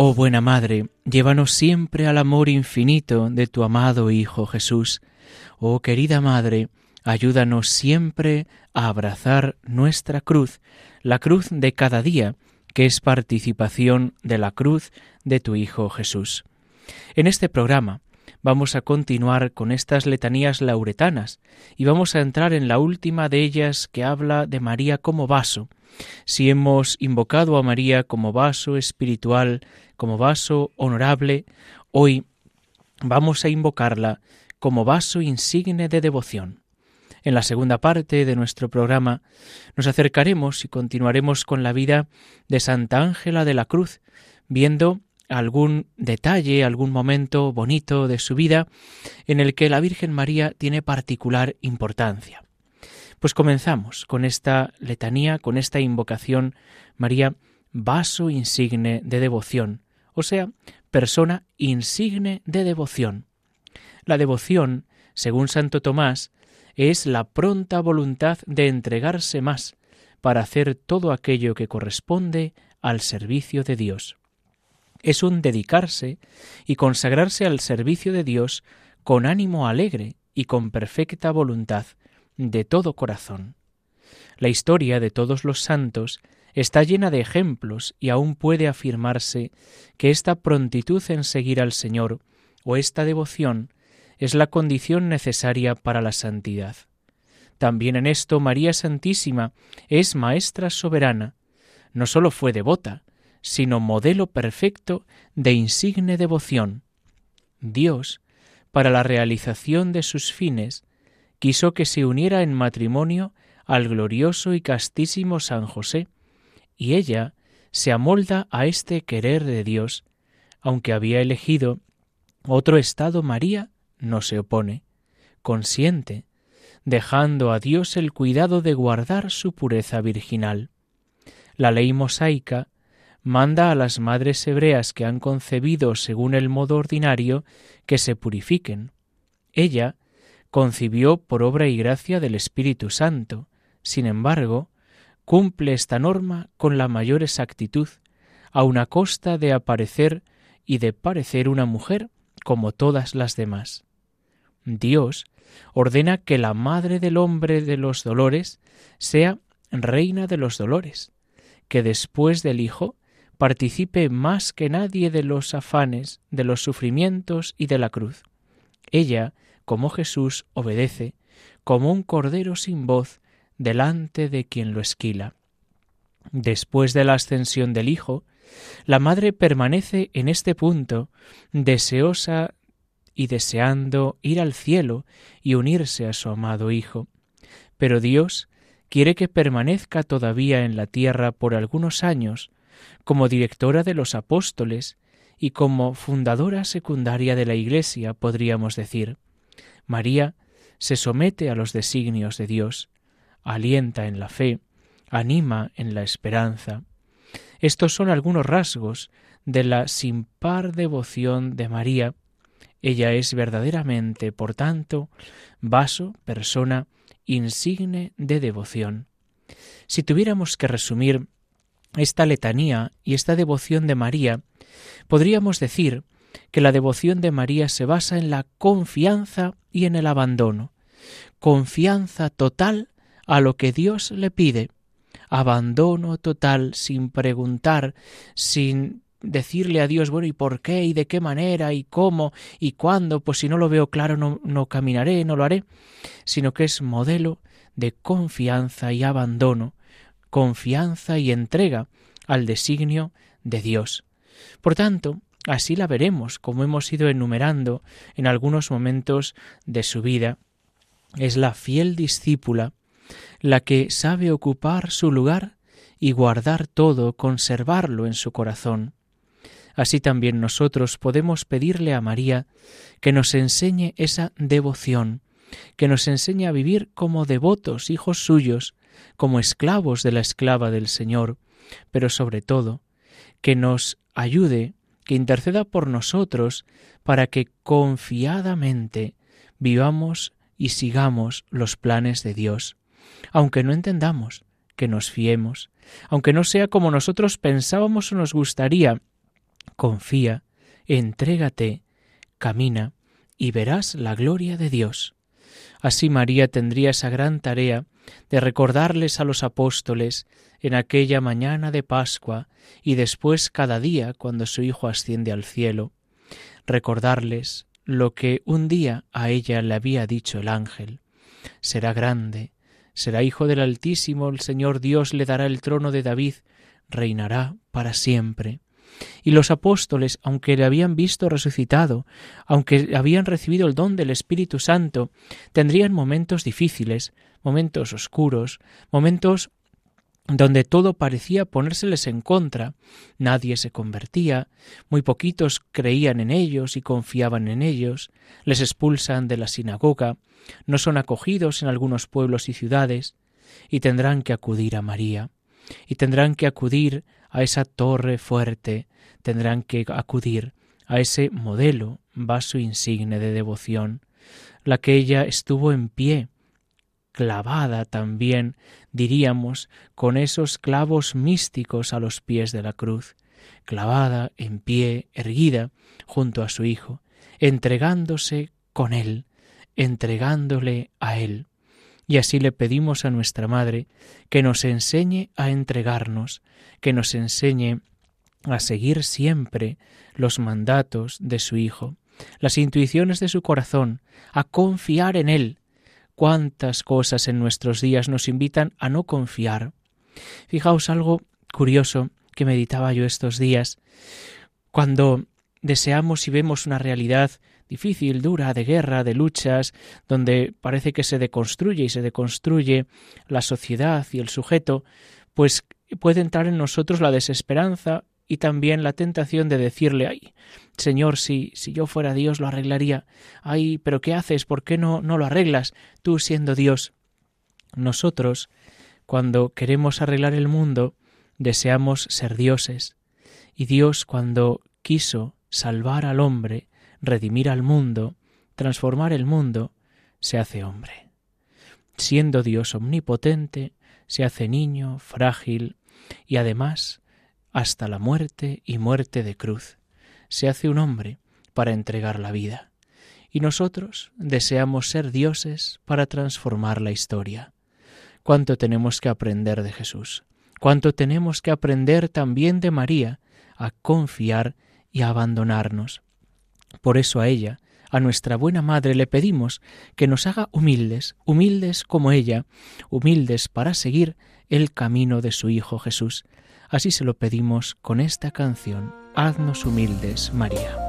Oh buena Madre, llévanos siempre al amor infinito de tu amado Hijo Jesús. Oh querida Madre, ayúdanos siempre a abrazar nuestra cruz, la cruz de cada día, que es participación de la cruz de tu Hijo Jesús. En este programa vamos a continuar con estas letanías lauretanas y vamos a entrar en la última de ellas que habla de María como vaso. Si hemos invocado a María como vaso espiritual, como vaso honorable, hoy vamos a invocarla como vaso insigne de devoción. En la segunda parte de nuestro programa nos acercaremos y continuaremos con la vida de Santa Ángela de la Cruz, viendo algún detalle, algún momento bonito de su vida en el que la Virgen María tiene particular importancia. Pues comenzamos con esta letanía, con esta invocación, María, vaso insigne de devoción, o sea, persona insigne de devoción. La devoción, según Santo Tomás, es la pronta voluntad de entregarse más para hacer todo aquello que corresponde al servicio de Dios es un dedicarse y consagrarse al servicio de Dios con ánimo alegre y con perfecta voluntad de todo corazón. La historia de todos los santos está llena de ejemplos y aún puede afirmarse que esta prontitud en seguir al Señor o esta devoción es la condición necesaria para la santidad. También en esto María Santísima es maestra soberana, no sólo fue devota, sino modelo perfecto de insigne devoción. Dios, para la realización de sus fines, quiso que se uniera en matrimonio al glorioso y castísimo San José, y ella se amolda a este querer de Dios, aunque había elegido otro estado María, no se opone, consiente, dejando a Dios el cuidado de guardar su pureza virginal. La ley mosaica manda a las madres hebreas que han concebido según el modo ordinario que se purifiquen. Ella concibió por obra y gracia del Espíritu Santo. Sin embargo, cumple esta norma con la mayor exactitud, a una costa de aparecer y de parecer una mujer como todas las demás. Dios ordena que la madre del hombre de los dolores sea reina de los dolores, que después del Hijo participe más que nadie de los afanes, de los sufrimientos y de la cruz. Ella, como Jesús, obedece, como un cordero sin voz, delante de quien lo esquila. Después de la ascensión del Hijo, la Madre permanece en este punto, deseosa y deseando ir al cielo y unirse a su amado Hijo. Pero Dios quiere que permanezca todavía en la tierra por algunos años, como directora de los apóstoles y como fundadora secundaria de la Iglesia, podríamos decir. María se somete a los designios de Dios, alienta en la fe, anima en la esperanza. Estos son algunos rasgos de la sin par devoción de María. Ella es verdaderamente, por tanto, vaso, persona, insigne de devoción. Si tuviéramos que resumir esta letanía y esta devoción de María, podríamos decir que la devoción de María se basa en la confianza y en el abandono. Confianza total a lo que Dios le pide. Abandono total sin preguntar, sin decirle a Dios, bueno, ¿y por qué? ¿Y de qué manera? ¿Y cómo? ¿Y cuándo? Pues si no lo veo claro no, no caminaré, no lo haré, sino que es modelo de confianza y abandono confianza y entrega al designio de Dios. Por tanto, así la veremos, como hemos ido enumerando en algunos momentos de su vida. Es la fiel discípula la que sabe ocupar su lugar y guardar todo, conservarlo en su corazón. Así también nosotros podemos pedirle a María que nos enseñe esa devoción, que nos enseñe a vivir como devotos, hijos suyos, como esclavos de la esclava del Señor, pero sobre todo, que nos ayude, que interceda por nosotros, para que confiadamente vivamos y sigamos los planes de Dios. Aunque no entendamos, que nos fiemos, aunque no sea como nosotros pensábamos o nos gustaría, confía, entrégate, camina, y verás la gloria de Dios. Así María tendría esa gran tarea de recordarles a los apóstoles en aquella mañana de Pascua y después cada día cuando su Hijo asciende al cielo, recordarles lo que un día a ella le había dicho el ángel. Será grande, será hijo del Altísimo, el Señor Dios le dará el trono de David, reinará para siempre. Y los apóstoles, aunque le habían visto resucitado, aunque habían recibido el don del Espíritu Santo, tendrían momentos difíciles, momentos oscuros, momentos donde todo parecía ponérseles en contra, nadie se convertía, muy poquitos creían en ellos y confiaban en ellos, les expulsan de la sinagoga, no son acogidos en algunos pueblos y ciudades, y tendrán que acudir a María, y tendrán que acudir a esa torre fuerte, tendrán que acudir a ese modelo, vaso insigne de devoción, la que ella estuvo en pie, clavada también, diríamos, con esos clavos místicos a los pies de la cruz, clavada en pie, erguida, junto a su Hijo, entregándose con Él, entregándole a Él. Y así le pedimos a nuestra Madre que nos enseñe a entregarnos, que nos enseñe a seguir siempre los mandatos de su Hijo, las intuiciones de su corazón, a confiar en Él, cuántas cosas en nuestros días nos invitan a no confiar. Fijaos algo curioso que meditaba yo estos días. Cuando deseamos y vemos una realidad difícil, dura, de guerra, de luchas, donde parece que se deconstruye y se deconstruye la sociedad y el sujeto, pues puede entrar en nosotros la desesperanza y también la tentación de decirle, ay, Señor, si, si yo fuera Dios lo arreglaría. Ay, pero ¿qué haces? ¿Por qué no, no lo arreglas tú siendo Dios? Nosotros, cuando queremos arreglar el mundo, deseamos ser dioses. Y Dios, cuando quiso salvar al hombre, redimir al mundo, transformar el mundo, se hace hombre. Siendo Dios omnipotente, se hace niño, frágil, y además hasta la muerte y muerte de cruz. Se hace un hombre para entregar la vida. Y nosotros deseamos ser dioses para transformar la historia. ¿Cuánto tenemos que aprender de Jesús? ¿Cuánto tenemos que aprender también de María a confiar y a abandonarnos? Por eso a ella, a nuestra buena Madre, le pedimos que nos haga humildes, humildes como ella, humildes para seguir el camino de su Hijo Jesús, Así se lo pedimos con esta canción, Haznos humildes, María.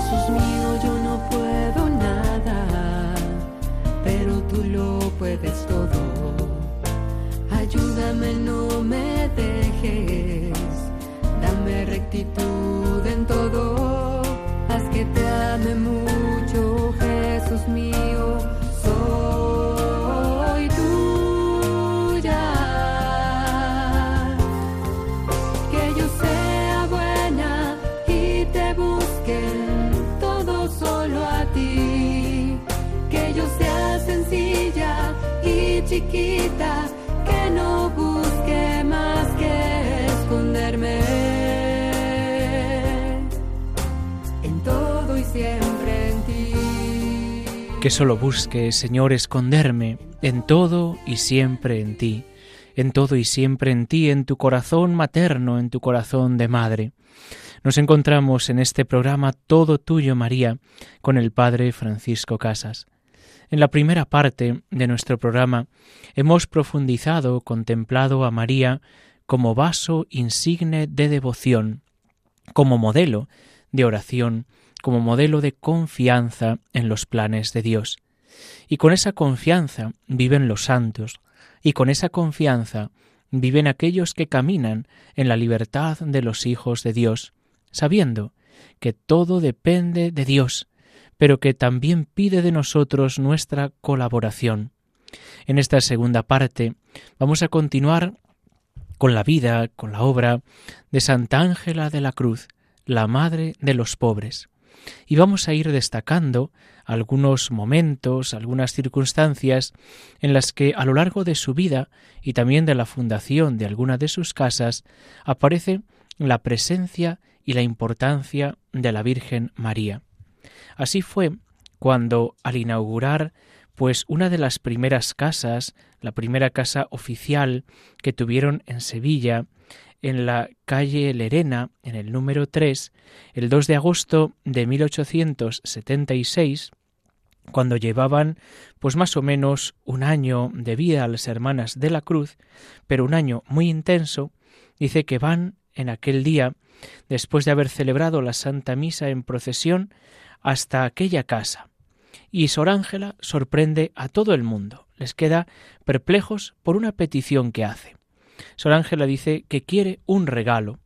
Jesús mío, yo no puedo nada, pero tú lo puedes todo. Ayúdame, no me dejes, dame rectitud siempre en ti. Que solo busque, Señor, esconderme en todo y siempre en ti, en todo y siempre en ti, en tu corazón materno, en tu corazón de madre. Nos encontramos en este programa Todo Tuyo, María, con el Padre Francisco Casas. En la primera parte de nuestro programa hemos profundizado, contemplado a María como vaso insigne de devoción, como modelo de oración, como modelo de confianza en los planes de Dios. Y con esa confianza viven los santos, y con esa confianza viven aquellos que caminan en la libertad de los hijos de Dios, sabiendo que todo depende de Dios, pero que también pide de nosotros nuestra colaboración. En esta segunda parte vamos a continuar con la vida, con la obra de Santa Ángela de la Cruz, la Madre de los pobres. Y vamos a ir destacando algunos momentos, algunas circunstancias en las que a lo largo de su vida y también de la fundación de alguna de sus casas aparece la presencia y la importancia de la Virgen María. Así fue cuando al inaugurar pues una de las primeras casas, la primera casa oficial que tuvieron en Sevilla, en la calle Lerena, en el número 3, el 2 de agosto de 1876, cuando llevaban pues más o menos un año de vida a las hermanas de la cruz, pero un año muy intenso, dice que van en aquel día, después de haber celebrado la Santa Misa en procesión, hasta aquella casa. Y Sor Ángela sorprende a todo el mundo, les queda perplejos por una petición que hace. Sor Ángela dice que quiere un regalo.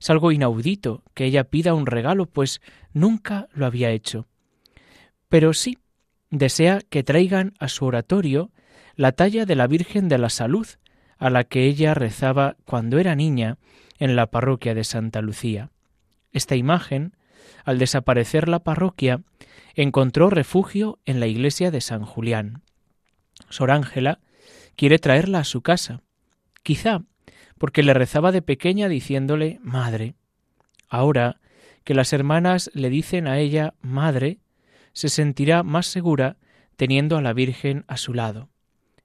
Es algo inaudito que ella pida un regalo, pues nunca lo había hecho. Pero sí, desea que traigan a su oratorio la talla de la Virgen de la Salud, a la que ella rezaba cuando era niña en la parroquia de Santa Lucía. Esta imagen, al desaparecer la parroquia, encontró refugio en la iglesia de San Julián. Sor Ángela quiere traerla a su casa, quizá porque le rezaba de pequeña diciéndole Madre. Ahora que las hermanas le dicen a ella madre, se sentirá más segura teniendo a la Virgen a su lado.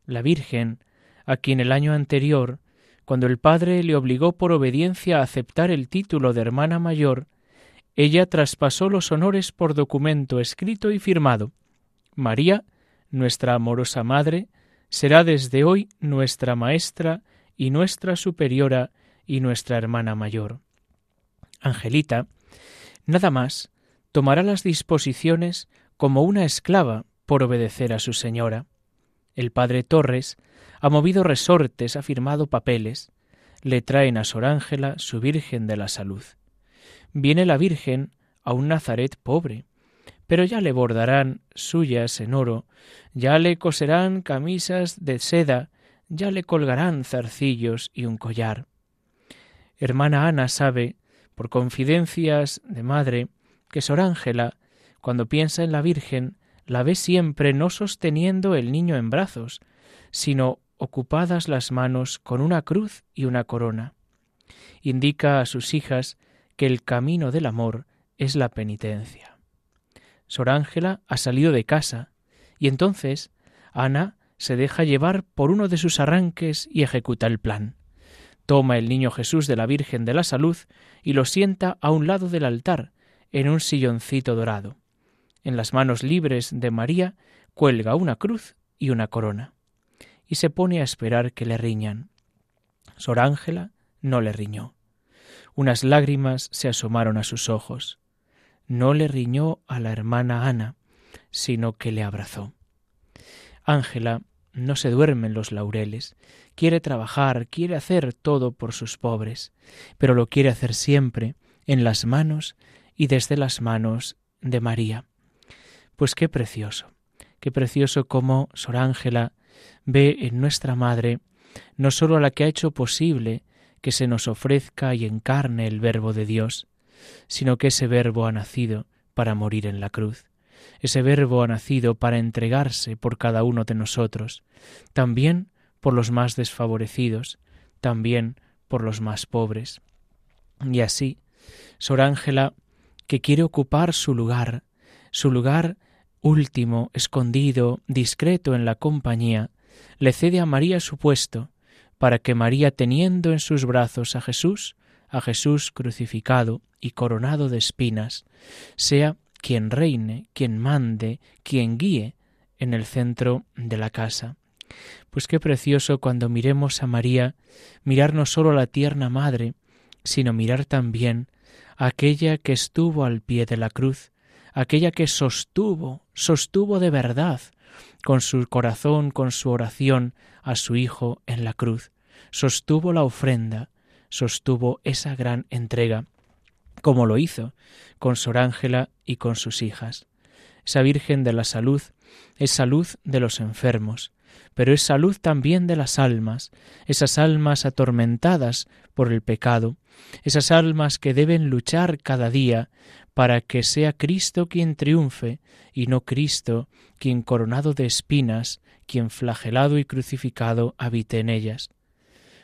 La Virgen, a quien el año anterior, cuando el padre le obligó por obediencia a aceptar el título de hermana mayor, ella traspasó los honores por documento escrito y firmado. María, nuestra amorosa madre, será desde hoy nuestra maestra y nuestra superiora y nuestra hermana mayor. Angelita, nada más, tomará las disposiciones como una esclava por obedecer a su señora. El padre Torres ha movido resortes, ha firmado papeles, le traen a Sor Ángela su Virgen de la Salud. Viene la Virgen a un Nazaret pobre, pero ya le bordarán suyas en oro, ya le coserán camisas de seda, ya le colgarán zarcillos y un collar. Hermana Ana sabe, por confidencias de madre, que Sor Ángela, cuando piensa en la Virgen, la ve siempre no sosteniendo el niño en brazos, sino ocupadas las manos con una cruz y una corona. Indica a sus hijas que el camino del amor es la penitencia. Sor Ángela ha salido de casa, y entonces Ana se deja llevar por uno de sus arranques y ejecuta el plan. Toma el niño Jesús de la Virgen de la Salud y lo sienta a un lado del altar, en un silloncito dorado. En las manos libres de María cuelga una cruz y una corona, y se pone a esperar que le riñan. Sor Ángela no le riñó. Unas lágrimas se asomaron a sus ojos. No le riñó a la hermana Ana, sino que le abrazó. Ángela no se duerme en los laureles, quiere trabajar, quiere hacer todo por sus pobres, pero lo quiere hacer siempre en las manos y desde las manos de María. Pues qué precioso, qué precioso como Sor Ángela ve en nuestra Madre no sólo a la que ha hecho posible que se nos ofrezca y encarne el Verbo de Dios, sino que ese Verbo ha nacido para morir en la cruz. Ese Verbo ha nacido para entregarse por cada uno de nosotros, también por los más desfavorecidos, también por los más pobres. Y así, Sor Ángela, que quiere ocupar su lugar, su lugar último, escondido, discreto en la compañía, le cede a María su puesto, para que María, teniendo en sus brazos a Jesús, a Jesús crucificado y coronado de espinas, sea quien reine, quien mande, quien guíe en el centro de la casa. Pues qué precioso cuando miremos a María, mirar no sólo a la tierna madre, sino mirar también a aquella que estuvo al pie de la cruz, aquella que sostuvo, sostuvo de verdad con su corazón, con su oración a su Hijo en la cruz, sostuvo la ofrenda, sostuvo esa gran entrega, como lo hizo con Sor Ángela y con sus hijas. Esa Virgen de la Salud es salud de los enfermos, pero es salud también de las almas, esas almas atormentadas por el pecado, esas almas que deben luchar cada día para que sea Cristo quien triunfe y no Cristo quien coronado de espinas, quien flagelado y crucificado habite en ellas.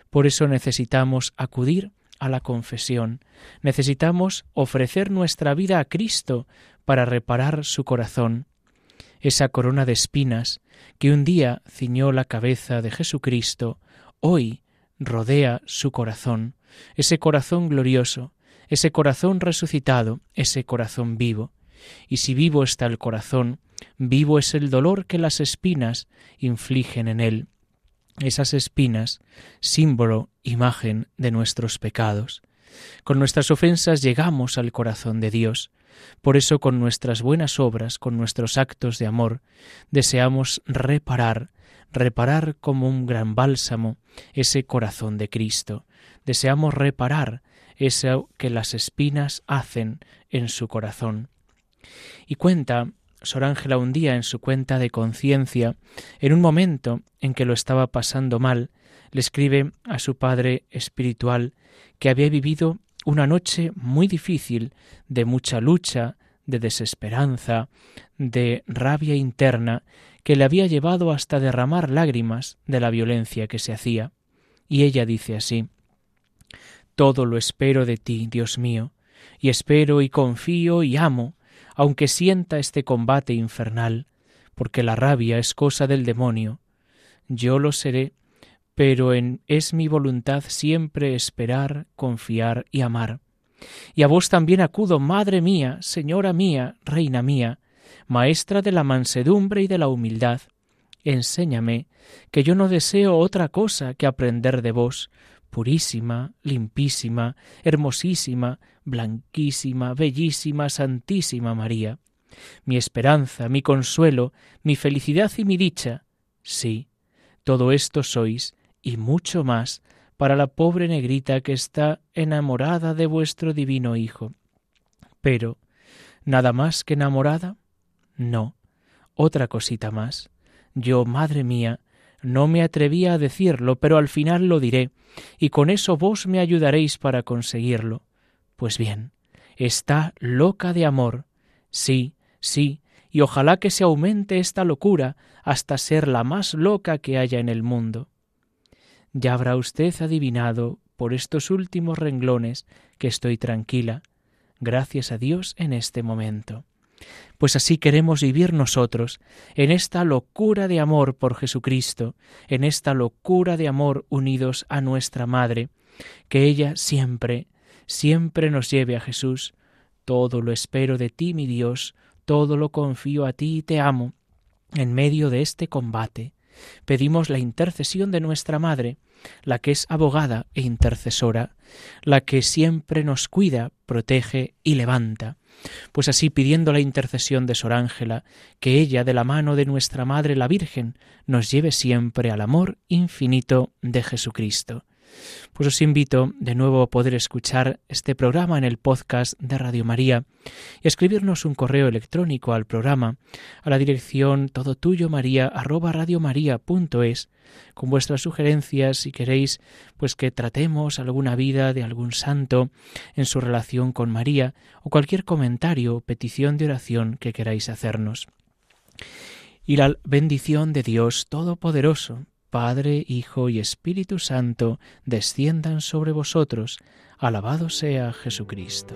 Por eso necesitamos acudir a la confesión, necesitamos ofrecer nuestra vida a Cristo para reparar su corazón, esa corona de espinas que un día ciñó la cabeza de Jesucristo, hoy rodea su corazón, ese corazón glorioso, ese corazón resucitado, ese corazón vivo. Y si vivo está el corazón, vivo es el dolor que las espinas infligen en él. Esas espinas, símbolo, imagen de nuestros pecados. Con nuestras ofensas llegamos al corazón de Dios. Por eso con nuestras buenas obras, con nuestros actos de amor, deseamos reparar, reparar como un gran bálsamo ese corazón de Cristo. Deseamos reparar eso que las espinas hacen en su corazón. Y cuenta Sor Ángela un día en su cuenta de conciencia, en un momento en que lo estaba pasando mal, le escribe a su padre espiritual que había vivido una noche muy difícil, de mucha lucha, de desesperanza, de rabia interna, que le había llevado hasta derramar lágrimas de la violencia que se hacía. Y ella dice así todo lo espero de ti, Dios mío, y espero y confío y amo, aunque sienta este combate infernal, porque la rabia es cosa del demonio. Yo lo seré, pero en es mi voluntad siempre esperar, confiar y amar. Y a vos también acudo, Madre mía, Señora mía, Reina mía, Maestra de la mansedumbre y de la humildad. Enséñame, que yo no deseo otra cosa que aprender de vos, purísima, limpísima, hermosísima, blanquísima, bellísima, santísima María, mi esperanza, mi consuelo, mi felicidad y mi dicha. Sí, todo esto sois, y mucho más, para la pobre negrita que está enamorada de vuestro divino Hijo. Pero, ¿nada más que enamorada? No, otra cosita más. Yo, madre mía, no me atrevía a decirlo, pero al final lo diré, y con eso vos me ayudaréis para conseguirlo. Pues bien, está loca de amor. Sí, sí, y ojalá que se aumente esta locura hasta ser la más loca que haya en el mundo. Ya habrá usted adivinado por estos últimos renglones que estoy tranquila, gracias a Dios en este momento. Pues así queremos vivir nosotros, en esta locura de amor por Jesucristo, en esta locura de amor unidos a nuestra Madre, que ella siempre, siempre nos lleve a Jesús. Todo lo espero de ti, mi Dios, todo lo confío a ti y te amo. En medio de este combate, pedimos la intercesión de nuestra Madre, la que es abogada e intercesora, la que siempre nos cuida, protege y levanta. Pues así pidiendo la intercesión de Sor Ángela, que ella, de la mano de nuestra Madre la Virgen, nos lleve siempre al amor infinito de Jesucristo. Pues os invito de nuevo a poder escuchar este programa en el podcast de Radio María y escribirnos un correo electrónico al programa a la dirección todo tuyo maría arroba radiomaria.es con vuestras sugerencias si queréis pues que tratemos alguna vida de algún santo en su relación con María o cualquier comentario o petición de oración que queráis hacernos. Y la bendición de Dios Todopoderoso, Padre, Hijo y Espíritu Santo, desciendan sobre vosotros. Alabado sea Jesucristo.